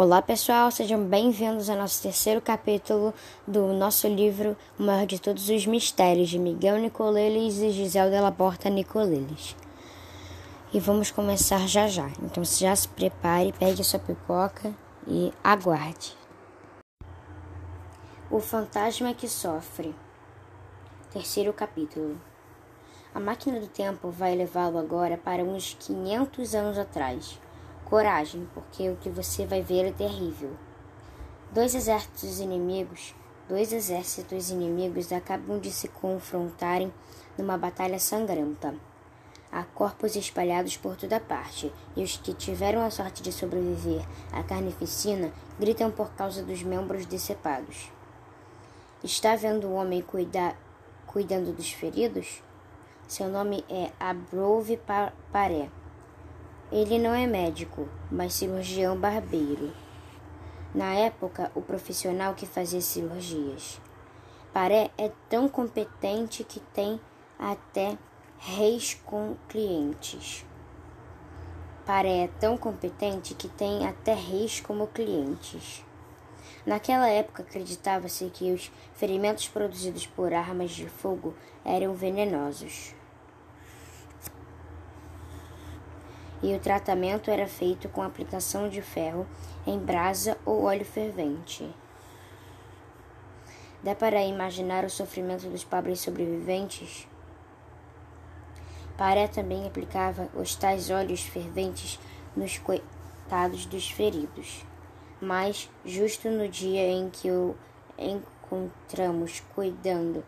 Olá pessoal, sejam bem-vindos ao nosso terceiro capítulo do nosso livro O Maior de Todos os Mistérios, de Miguel Nicoleles e Gisele de la Porta Nicoleles. E vamos começar já já, então já se prepare, pegue sua pipoca e aguarde. O Fantasma que Sofre Terceiro capítulo A máquina do tempo vai levá-lo agora para uns 500 anos atrás Coragem, porque o que você vai ver é terrível. Dois exércitos inimigos, dois exércitos inimigos acabam de se confrontarem numa batalha sangrenta. Há corpos espalhados por toda parte, e os que tiveram a sorte de sobreviver à carnificina gritam por causa dos membros decepados. Está vendo o homem cuida cuidando dos feridos? Seu nome é Abrove Paré. Ele não é médico, mas cirurgião barbeiro. Na época, o profissional que fazia cirurgias. Paré é tão competente que tem até reis com clientes. Paré é tão competente que tem até reis como clientes. Naquela época acreditava-se que os ferimentos produzidos por armas de fogo eram venenosos. E o tratamento era feito com aplicação de ferro em brasa ou óleo fervente. Dá para imaginar o sofrimento dos pobres sobreviventes? Paré também aplicava os tais óleos ferventes nos coitados dos feridos. Mas, justo no dia em que o encontramos cuidando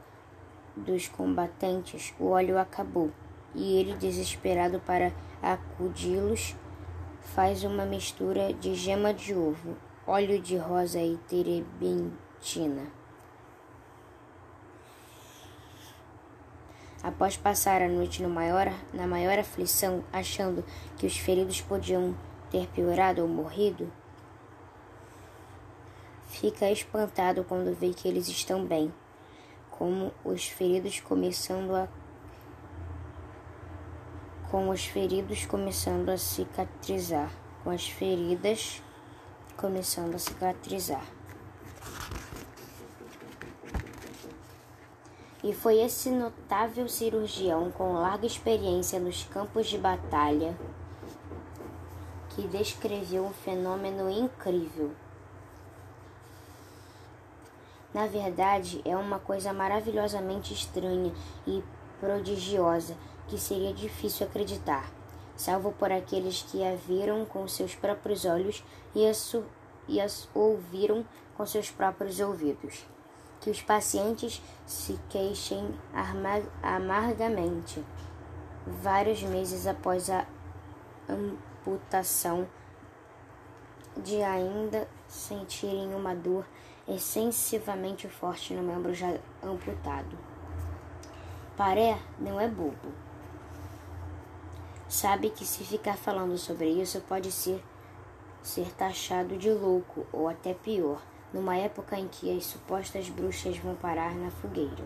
dos combatentes, o óleo acabou e ele, desesperado para acudi-los, faz uma mistura de gema de ovo, óleo de rosa e terebentina. Após passar a noite maior, na maior aflição, achando que os feridos podiam ter piorado ou morrido, fica espantado quando vê que eles estão bem, como os feridos começando a com os feridos começando a cicatrizar, com as feridas começando a cicatrizar. E foi esse notável cirurgião com larga experiência nos campos de batalha que descreveu um fenômeno incrível. Na verdade, é uma coisa maravilhosamente estranha e prodigiosa que seria difícil acreditar, salvo por aqueles que a viram com seus próprios olhos e a, e as ouviram com seus próprios ouvidos. Que os pacientes se queixem amargamente, vários meses após a amputação, de ainda sentirem uma dor excessivamente forte no membro já amputado. Paré não é bobo sabe que se ficar falando sobre isso pode ser, ser taxado de louco ou até pior, numa época em que as supostas bruxas vão parar na fogueira.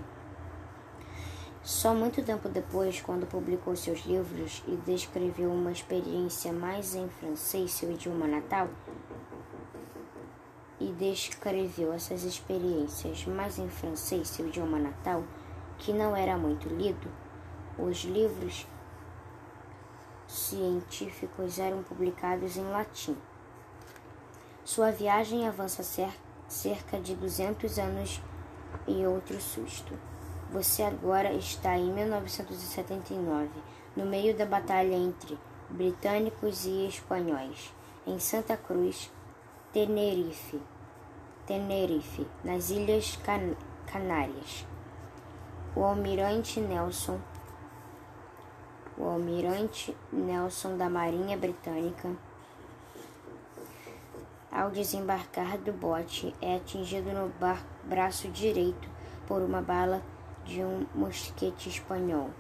Só muito tempo depois, quando publicou seus livros e descreveu uma experiência mais em francês, seu idioma natal, e descreveu essas experiências mais em francês, seu idioma natal, que não era muito lido, os livros científicos eram publicados em latim. Sua viagem avança cerca de 200 anos e outro susto. Você agora está em 1979, no meio da batalha entre britânicos e espanhóis, em Santa Cruz, Tenerife, Tenerife, nas Ilhas Can Canárias. O almirante Nelson o almirante Nelson da Marinha Britânica, ao desembarcar do bote, é atingido no braço direito por uma bala de um mosquete espanhol.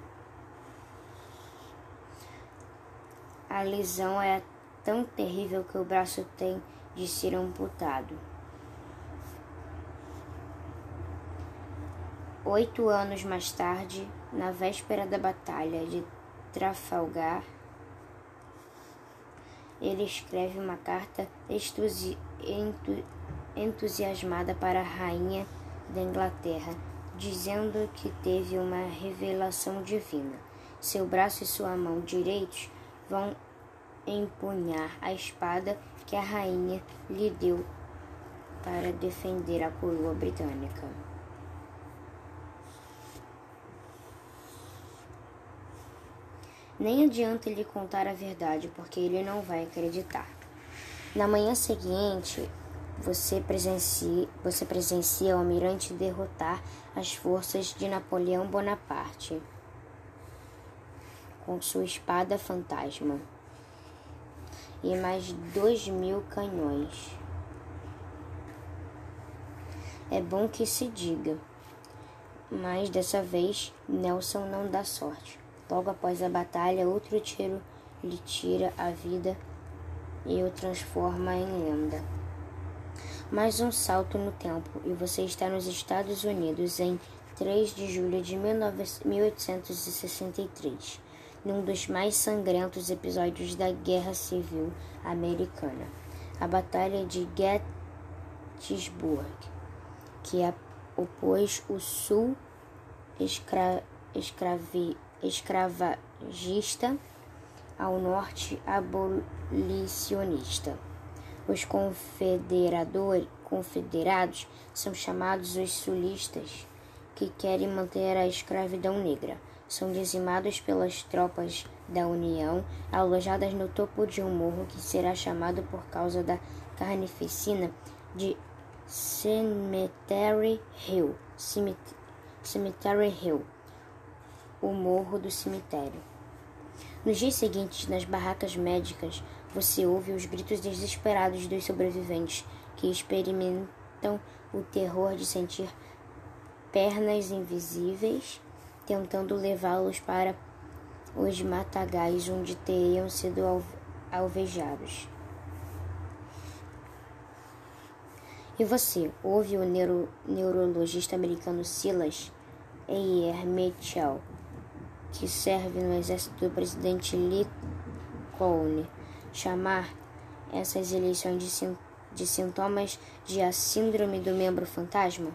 A lesão é tão terrível que o braço tem de ser amputado. Oito anos mais tarde, na véspera da batalha de Trafalgar, ele escreve uma carta entusiasmada para a rainha da Inglaterra, dizendo que teve uma revelação divina. Seu braço e sua mão direitos vão empunhar a espada que a rainha lhe deu para defender a coroa britânica. Nem adianta lhe contar a verdade, porque ele não vai acreditar. Na manhã seguinte, você presencia, você presencia o almirante derrotar as forças de Napoleão Bonaparte com sua espada fantasma e mais dois mil canhões. É bom que se diga, mas dessa vez Nelson não dá sorte. Logo após a batalha, outro tiro lhe tira a vida e o transforma em lenda. Mais um salto no tempo e você está nos Estados Unidos em 3 de julho de 1863, num dos mais sangrentos episódios da Guerra Civil Americana, a Batalha de Gettysburg, que opôs o Sul escra escravi escravagista ao norte abolicionista. Os confederados são chamados os sulistas, que querem manter a escravidão negra. São dizimados pelas tropas da União, alojadas no topo de um morro que será chamado por causa da carnificina de Cemetery Hill. Cemetery Hill o morro do cemitério. Nos dias seguintes, nas barracas médicas, você ouve os gritos desesperados dos sobreviventes que experimentam o terror de sentir pernas invisíveis tentando levá-los para os matagais onde teriam sido alvejados. E você ouve o neuro, neurologista americano Silas Eyer Mitchell que serve no exército do presidente Lincoln, chamar essas eleições de, de sintomas de a síndrome do membro fantasma?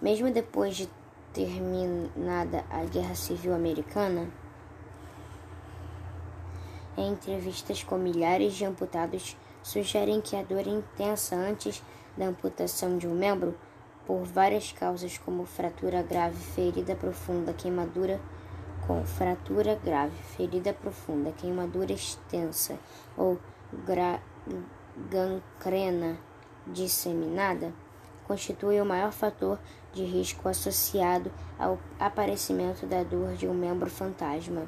Mesmo depois de terminada a Guerra Civil Americana, entrevistas com milhares de amputados, sugerem que a dor intensa antes da amputação de um membro por várias causas, como fratura grave, ferida profunda, queimadura com fratura grave, ferida profunda, queimadura extensa ou gancrena disseminada, constitui o maior fator de risco associado ao aparecimento da dor de um membro fantasma.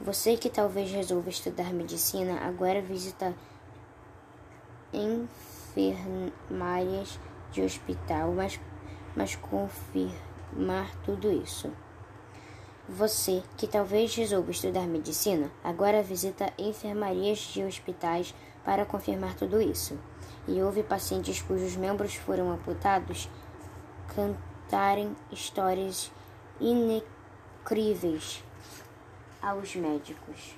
Você que talvez resolva estudar medicina agora visita enfermarias de hospital, mas, mas confirmar tudo isso. Você, que talvez resolva estudar medicina, agora visita enfermarias de hospitais para confirmar tudo isso. E houve pacientes cujos membros foram amputados cantarem histórias incríveis aos médicos.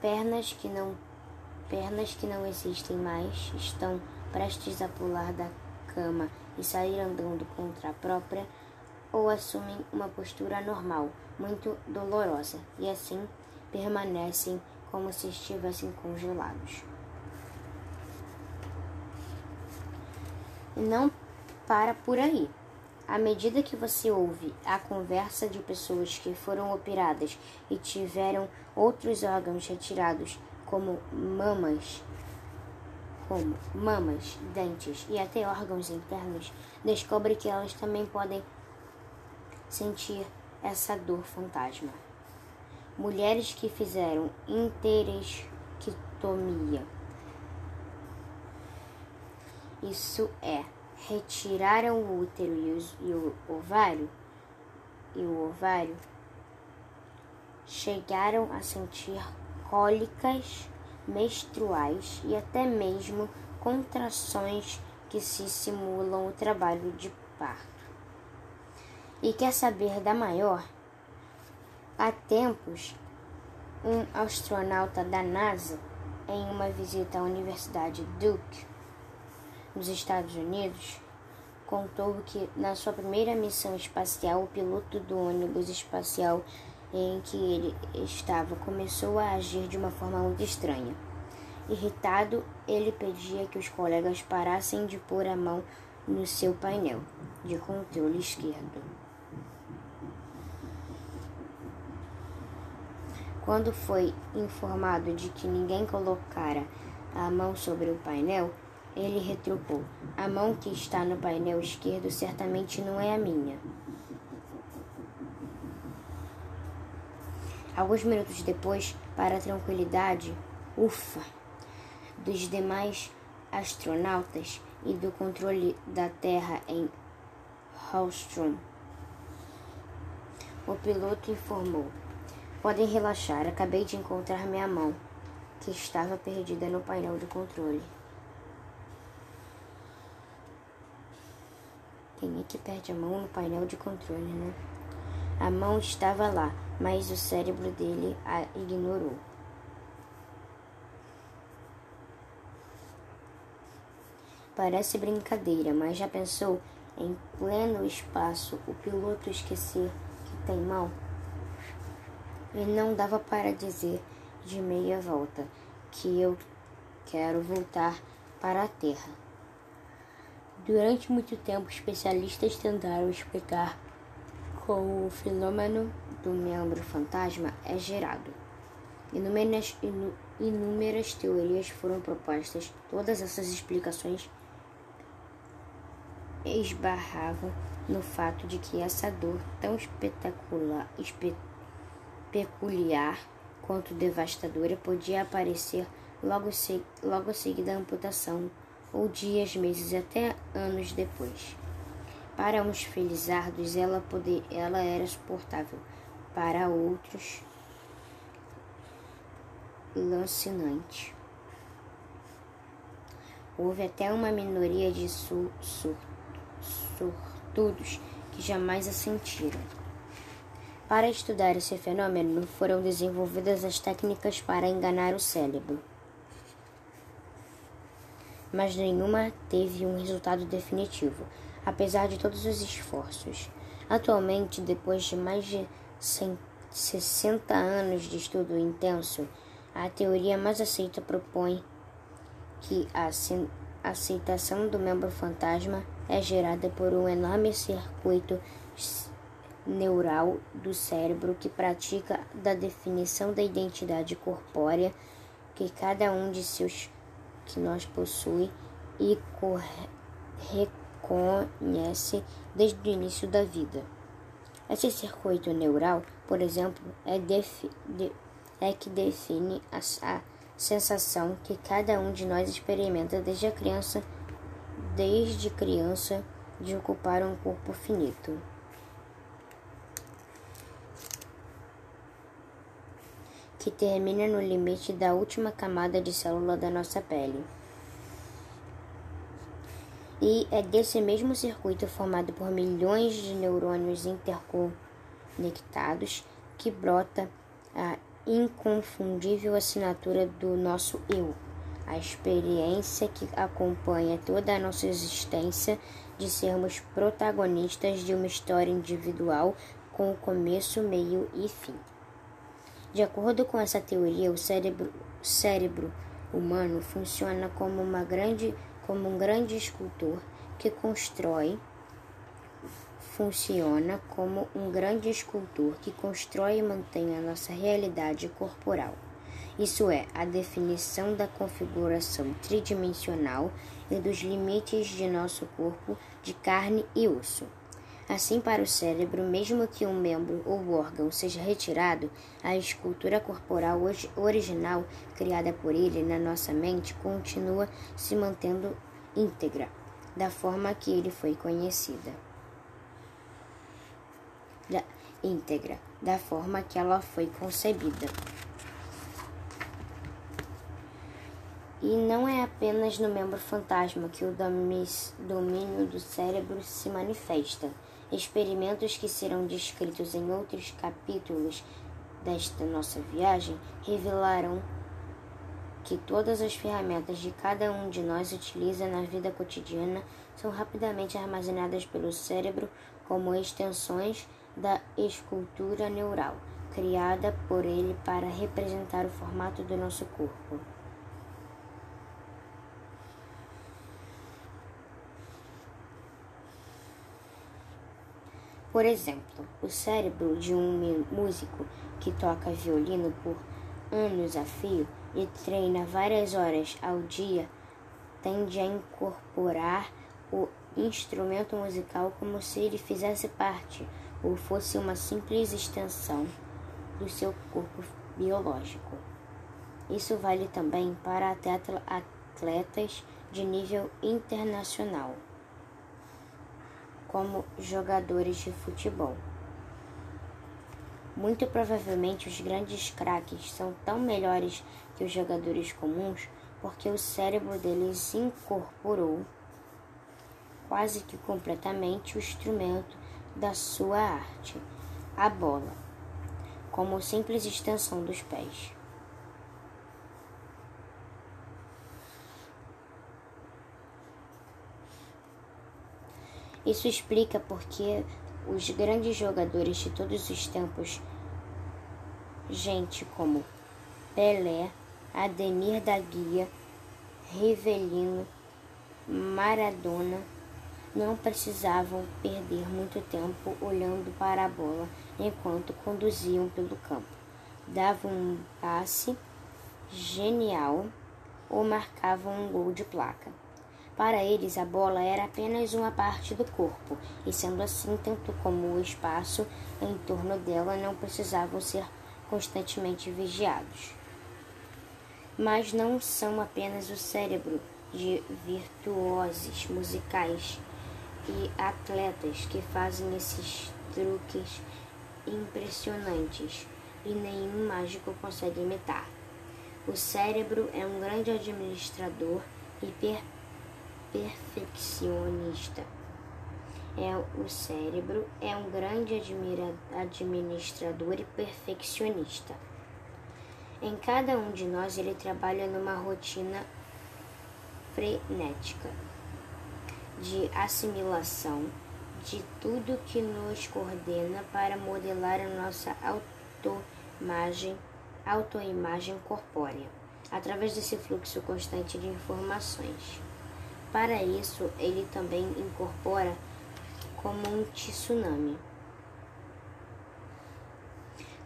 Pernas que não Pernas que não existem mais estão prestes a pular da cama e sair andando contra a própria ou assumem uma postura normal, muito dolorosa, e assim permanecem como se estivessem congelados. E não para por aí. À medida que você ouve a conversa de pessoas que foram operadas e tiveram outros órgãos retirados como mamas, como mamas, dentes e até órgãos internos, descobre que elas também podem sentir essa dor fantasma. Mulheres que fizeram interesquitomia. Isso é, retiraram o útero e o ovário e o ovário chegaram a sentir cólicas menstruais e até mesmo contrações que se simulam o trabalho de parto. E quer saber da maior? Há tempos, um astronauta da NASA, em uma visita à Universidade Duke, nos Estados Unidos, contou que na sua primeira missão espacial, o piloto do ônibus espacial em que ele estava começou a agir de uma forma muito estranha. Irritado, ele pedia que os colegas parassem de pôr a mão no seu painel de controle esquerdo. Quando foi informado de que ninguém colocara a mão sobre o painel, ele retrucou: A mão que está no painel esquerdo certamente não é a minha. Alguns minutos depois, para a tranquilidade, ufa, dos demais astronautas e do controle da Terra em Hallstrom, o piloto informou: Podem relaxar, acabei de encontrar minha mão, que estava perdida no painel de controle. Quem é que perde a mão no painel de controle, né? A mão estava lá, mas o cérebro dele a ignorou. Parece brincadeira, mas já pensou em pleno espaço o piloto esquecer que tem mão? E não dava para dizer de meia volta que eu quero voltar para a Terra. Durante muito tempo, especialistas tentaram explicar como o fenômeno do membro fantasma é gerado. Inúmeras, inúmeras teorias foram propostas, todas essas explicações esbarravam no fato de que essa dor tão espetacular, espe, peculiar quanto devastadora podia aparecer logo, se, logo a seguir da amputação ou dias, meses até anos depois. Para uns felizardos ela, poder, ela era suportável, para outros lancinante. Houve até uma minoria de sur, sur, que jamais a sentiram. Para estudar esse fenômeno, foram desenvolvidas as técnicas para enganar o cérebro mas nenhuma teve um resultado definitivo, apesar de todos os esforços. Atualmente, depois de mais de 60 anos de estudo intenso, a teoria mais aceita propõe que a aceitação do membro fantasma é gerada por um enorme circuito neural do cérebro que pratica da definição da identidade corpórea que cada um de seus que nós possui e reconhece desde o início da vida. Esse circuito neural, por exemplo, é, de, é que define a, a sensação que cada um de nós experimenta desde a criança, desde criança, de ocupar um corpo finito. que termina no limite da última camada de célula da nossa pele. E é desse mesmo circuito formado por milhões de neurônios interconectados que brota a inconfundível assinatura do nosso eu, a experiência que acompanha toda a nossa existência de sermos protagonistas de uma história individual com começo, meio e fim. De acordo com essa teoria, o cérebro, cérebro humano funciona como, uma grande, como um grande escultor que constrói funciona como um grande escultor que constrói e mantém a nossa realidade corporal. Isso é, a definição da configuração tridimensional e dos limites de nosso corpo de carne e osso. Assim, para o cérebro, mesmo que um membro ou órgão seja retirado, a escultura corporal original criada por ele na nossa mente continua se mantendo íntegra, da forma que ele foi conhecida. Da, íntegra, da forma que ela foi concebida. E não é apenas no membro fantasma que o domínio do cérebro se manifesta experimentos que serão descritos em outros capítulos desta nossa viagem revelarão que todas as ferramentas de cada um de nós utiliza na vida cotidiana são rapidamente armazenadas pelo cérebro como extensões da escultura neural, criada por ele para representar o formato do nosso corpo. Por exemplo, o cérebro de um músico que toca violino por anos a fio e treina várias horas ao dia tende a incorporar o instrumento musical como se ele fizesse parte ou fosse uma simples extensão do seu corpo biológico. Isso vale também para atletas de nível internacional como jogadores de futebol. Muito provavelmente os grandes craques são tão melhores que os jogadores comuns porque o cérebro deles incorporou quase que completamente o instrumento da sua arte, a bola, como simples extensão dos pés. Isso explica porque os grandes jogadores de todos os tempos, gente como Pelé, Ademir da Guia, Rivelino, Maradona, não precisavam perder muito tempo olhando para a bola enquanto conduziam pelo campo. Davam um passe genial ou marcavam um gol de placa. Para eles, a bola era apenas uma parte do corpo, e sendo assim, tanto como o espaço em torno dela não precisavam ser constantemente vigiados. Mas não são apenas o cérebro de virtuosos musicais e atletas que fazem esses truques impressionantes e nenhum mágico consegue imitar. O cérebro é um grande administrador e perfeccionista. É o cérebro é um grande admira, administrador e perfeccionista. Em cada um de nós ele trabalha numa rotina frenética de assimilação de tudo que nos coordena para modelar a nossa autoimagem, autoimagem corpórea, através desse fluxo constante de informações. Para isso, ele também incorpora como um tsunami.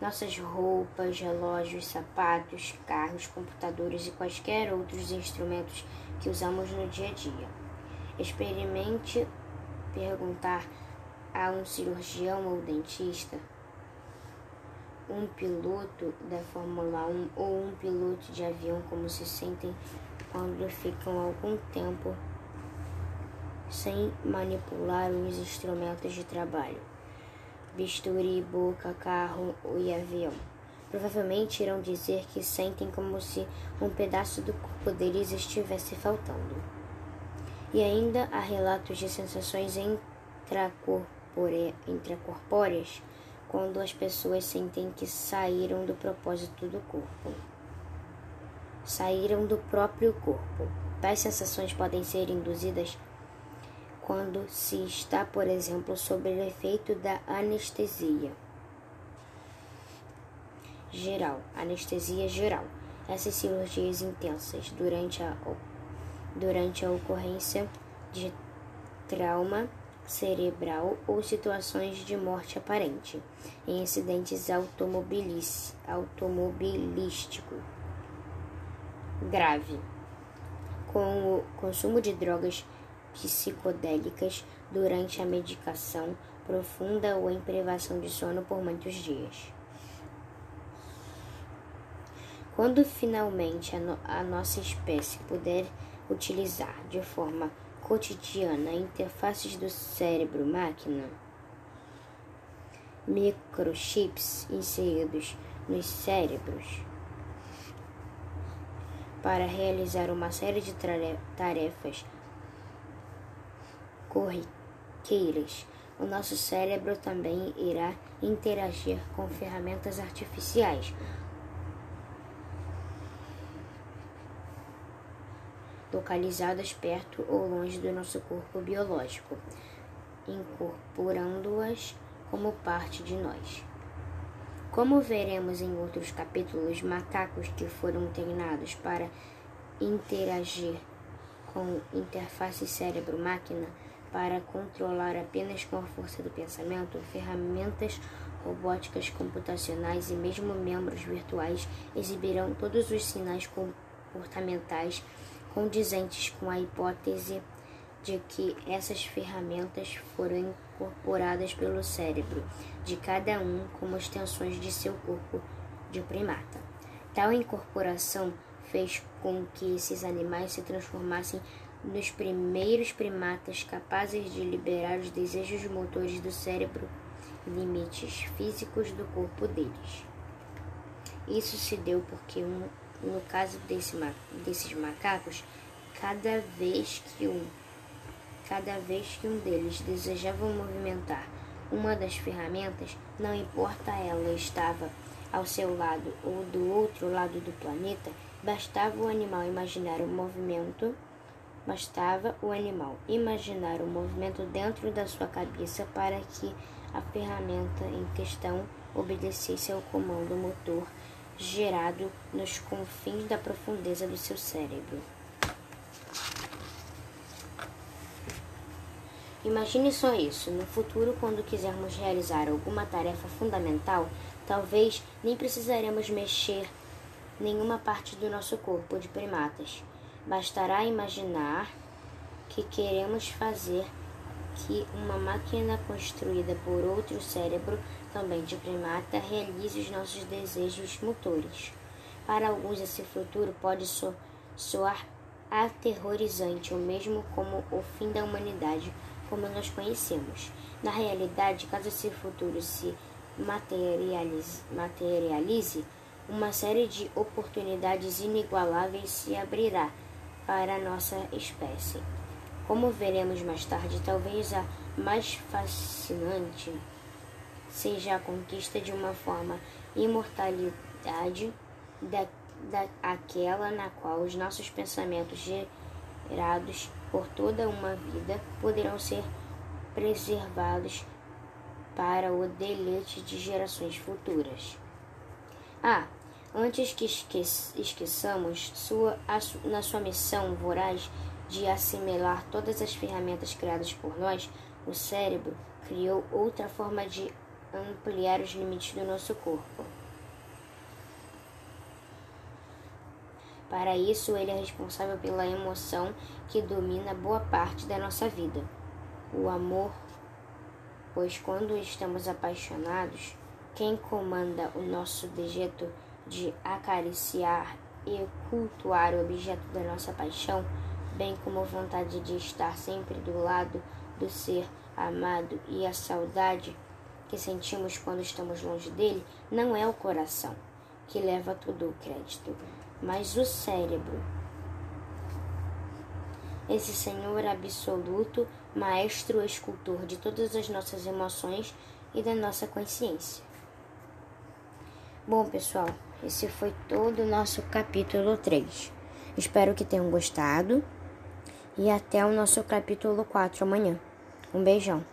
Nossas roupas, relógios, sapatos, carros, computadores e quaisquer outros instrumentos que usamos no dia a dia. Experimente perguntar a um cirurgião ou dentista, um piloto da Fórmula 1 ou um piloto de avião como se sentem quando ficam algum tempo sem manipular os instrumentos de trabalho, bisturi, boca, carro e avião. Provavelmente irão dizer que sentem como se um pedaço do corpo deles estivesse faltando. E ainda há relatos de sensações intracorpóreas quando as pessoas sentem que saíram do propósito do corpo. Saíram do próprio corpo. Tais sensações podem ser induzidas quando se está, por exemplo, sob o efeito da anestesia geral, anestesia geral. Essas cirurgias intensas durante a, durante a ocorrência de trauma cerebral ou situações de morte aparente em incidentes automobilísticos grave. Com o consumo de drogas psicodélicas durante a medicação profunda ou em privação de sono por muitos dias. Quando finalmente a, no a nossa espécie puder utilizar de forma cotidiana interfaces do cérebro-máquina, microchips inseridos nos cérebros, para realizar uma série de tarefas corriqueiras, o nosso cérebro também irá interagir com ferramentas artificiais. Localizadas perto ou longe do nosso corpo biológico, incorporando-as como parte de nós. Como veremos em outros capítulos, macacos que foram treinados para interagir com interface cérebro-máquina para controlar apenas com a força do pensamento, ferramentas robóticas computacionais e mesmo membros virtuais exibirão todos os sinais comportamentais condizentes com a hipótese de que essas ferramentas foram incorporadas pelo cérebro de cada um como extensões de seu corpo de primata. Tal incorporação fez com que esses animais se transformassem nos primeiros primatas capazes de liberar os desejos motores do cérebro e limites físicos do corpo deles. Isso se deu porque, um, no caso desse, desses macacos, cada vez que um cada vez que um deles desejava movimentar uma das ferramentas, não importa ela estava ao seu lado ou do outro lado do planeta, bastava o animal imaginar o movimento, bastava o animal imaginar o movimento dentro da sua cabeça para que a ferramenta em questão obedecesse ao comando motor gerado nos confins da profundeza do seu cérebro. Imagine só isso. No futuro, quando quisermos realizar alguma tarefa fundamental, talvez nem precisaremos mexer nenhuma parte do nosso corpo de primatas. Bastará imaginar que queremos fazer que uma máquina construída por outro cérebro, também de primata, realize os nossos desejos motores. Para alguns, esse futuro pode so soar aterrorizante ou mesmo como o fim da humanidade como nós conhecemos. Na realidade, caso esse futuro se materialize, materialize uma série de oportunidades inigualáveis se abrirá para nossa espécie. Como veremos mais tarde, talvez a mais fascinante seja a conquista de uma forma imortalidade da, daquela na qual os nossos pensamentos gerados por toda uma vida poderão ser preservados para o deleite de gerações futuras. Ah, antes que esqueçamos, sua, na sua missão voraz de assimilar todas as ferramentas criadas por nós, o cérebro criou outra forma de ampliar os limites do nosso corpo. Para isso, ele é responsável pela emoção que domina boa parte da nossa vida, o amor. Pois quando estamos apaixonados, quem comanda o nosso dejeto de acariciar e cultuar o objeto da nossa paixão, bem como vontade de estar sempre do lado do ser amado e a saudade que sentimos quando estamos longe dele, não é o coração que leva todo o crédito, mas o cérebro. Esse Senhor absoluto, maestro escultor de todas as nossas emoções e da nossa consciência. Bom, pessoal, esse foi todo o nosso capítulo 3. Espero que tenham gostado e até o nosso capítulo 4 amanhã. Um beijão.